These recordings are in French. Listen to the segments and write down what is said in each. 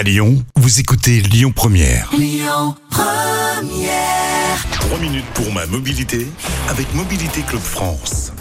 À Lyon, vous écoutez Lyon Première. 3 minutes pour ma mobilité avec Mobilité Club France.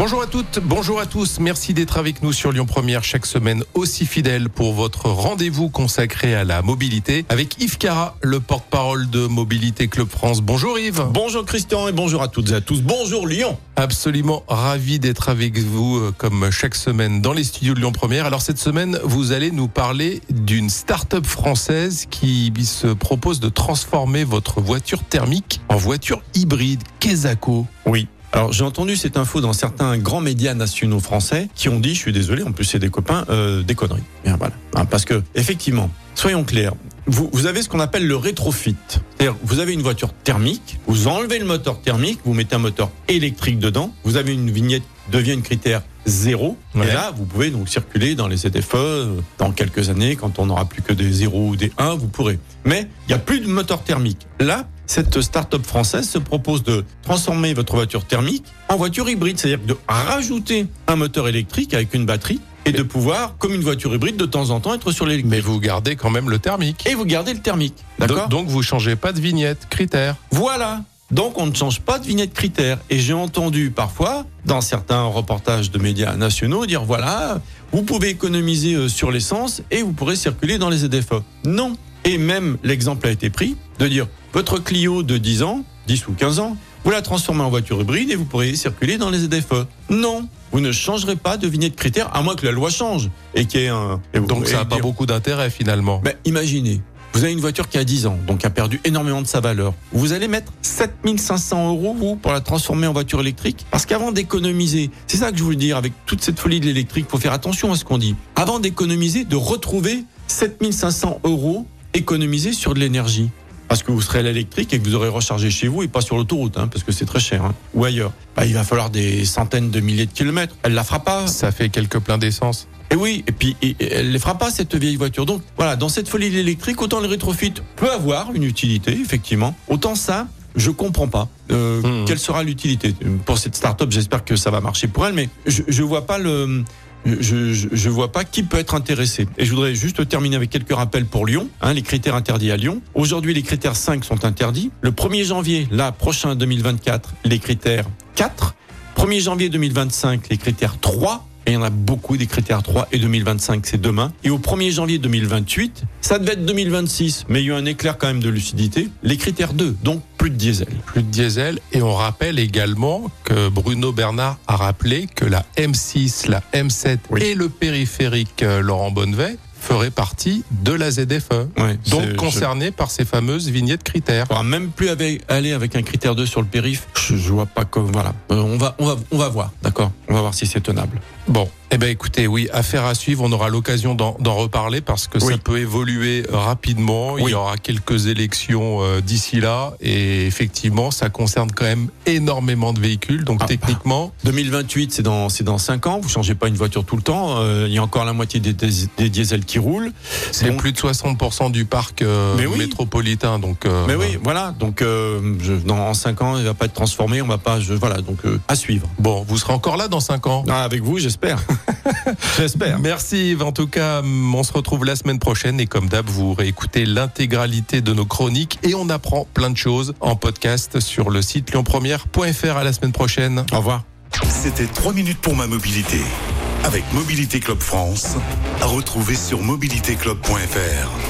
Bonjour à toutes, bonjour à tous. Merci d'être avec nous sur Lyon Première chaque semaine aussi fidèle pour votre rendez-vous consacré à la mobilité avec Yves Cara, le porte-parole de Mobilité Club France. Bonjour Yves. Bonjour Christian et bonjour à toutes et à tous. Bonjour Lyon. Absolument ravi d'être avec vous euh, comme chaque semaine dans les studios de Lyon Première. Alors cette semaine, vous allez nous parler d'une start-up française qui se propose de transformer votre voiture thermique en voiture hybride. Quesaco. Oui. Alors j'ai entendu cette info dans certains grands médias nationaux français qui ont dit, je suis désolé, en plus c'est des copains, euh, des conneries. Bien voilà, Hein, parce que effectivement, soyons clairs, vous, vous avez ce qu'on appelle le rétrofit. C'est-à-dire, vous avez une voiture thermique, vous enlevez le moteur thermique, vous mettez un moteur électrique dedans, vous avez une vignette qui devient une critère zéro, Ouais. et là vous pouvez donc circuler dans les ZFE euh, dans quelques années, quand on n'aura plus que des 0 ou des 1, vous pourrez. Mais il n'y a plus de moteur thermique. Là, cette start-up française se propose de transformer votre voiture thermique en voiture hybride, c'est-à-dire de rajouter un moteur électrique avec une batterie et de pouvoir, comme une voiture hybride, de temps en temps être sur l'électrique. Mais vous gardez quand même le thermique. Et vous gardez le thermique. D'accord Donc, vous changez pas de vignette, critère. Voilà. Donc on ne change pas de vignette critère. Et j'ai entendu parfois, dans certains reportages de médias nationaux, dire voilà, vous pouvez économiser euh, sur l'essence et vous pourrez circuler dans les ZFE. Non. Et même l'exemple a été pris de dire votre Clio de 10 ans, 10 ou 15 ans, vous la transformez en voiture hybride et vous pourrez circuler dans les ZFE. Non. Vous ne changerez pas de vignette critère à moins que la loi change et qu'il y ait un. Donc ça n'a pas beaucoup d'intérêt finalement. ben, imaginez, vous avez une voiture qui a 10 ans, donc a perdu énormément de sa valeur. Vous allez mettre 7500 euros, vous, pour la transformer en voiture électrique? Parce qu'avant d'économiser, c'est ça que je voulais dire, avec toute cette folie de l'électrique, faut faire attention à ce qu'on dit. Avant d'économiser, de retrouver 7500 euros économisés sur de l'énergie. Parce que vous serez à l'électrique et que vous aurez rechargé chez vous et pas sur l'autoroute, hein, parce que c'est très cher, hein, ou ailleurs. Bah, il va falloir des centaines de milliers de kilomètres. Elle la fera pas. Ça fait quelques pleins d'essence. Et oui, et puis et- et elle ne fera pas cette vieille voiture. Donc voilà, dans cette folie de l'électrique, autant le rétrofit peut avoir une utilité, effectivement. Autant ça, je comprends pas. Euh, Hmm. Quelle sera l'utilité pour cette start-up J'espère que ça va marcher pour elle, mais je, je vois pas le. Je, je vois pas qui peut être intéressé. Et je voudrais juste terminer avec quelques rappels pour Lyon, hein, les critères interdits à Lyon. Aujourd'hui, les critères 5 sont interdits. Le 1er janvier, là, prochain 2024, les critères 4. 1er janvier 2025, les critères 3. Et il y en a beaucoup des critères 3 et 2025, c'est demain. Et au 1er janvier 2028, ça devait être 2026, mais il y a eu un éclair quand même de lucidité. Les critères 2, donc plus de diesel. plus de diesel. Et on rappelle également que Bruno Bernard a rappelé que la M6, la M7 Oui. et le périphérique euh, Laurent Bonnevet feraient partie de la ZFE. Ouais, Donc c'est- concernés par ces fameuses vignettes critères. On pourra même plus avec- aller avec un critère 2 sur le périph. Je, je vois pas comme voilà. Euh, on va on va on va voir, d'accord? On va voir si c'est tenable. Bon, eh ben écoutez, oui, affaire à suivre. On aura l'occasion d'en reparler parce que ça peut évoluer rapidement. Il y aura quelques élections euh, d'ici là, et effectivement, ça concerne quand même énormément de véhicules. Donc Ah, techniquement, 2028, c'est dans c'est dans 5 ans. Vous changez pas une voiture tout le temps. Euh, il y a encore la moitié des, des, des diesels qui roulent. c'est Donc- plus de 60% du parc euh, oui. métropolitain. Donc, euh, Mais oui, voilà. Donc euh, je, dans en 5 ans, il va pas être transformé. On va pas. Je, voilà. Donc euh, à suivre. Bon, vous serez encore là dans 5 ans. Ah, avec vous, j'espère. j'espère. Merci Yves. En tout cas, on se retrouve la semaine prochaine et comme d'hab, vous réécoutez l'intégralité de nos chroniques et on apprend plein de choses en podcast sur le site lyonpremière.fr. À la semaine prochaine. Au revoir. C'était 3 minutes pour ma mobilité avec Mobilité Club France à retrouver sur mobilitéclub.fr.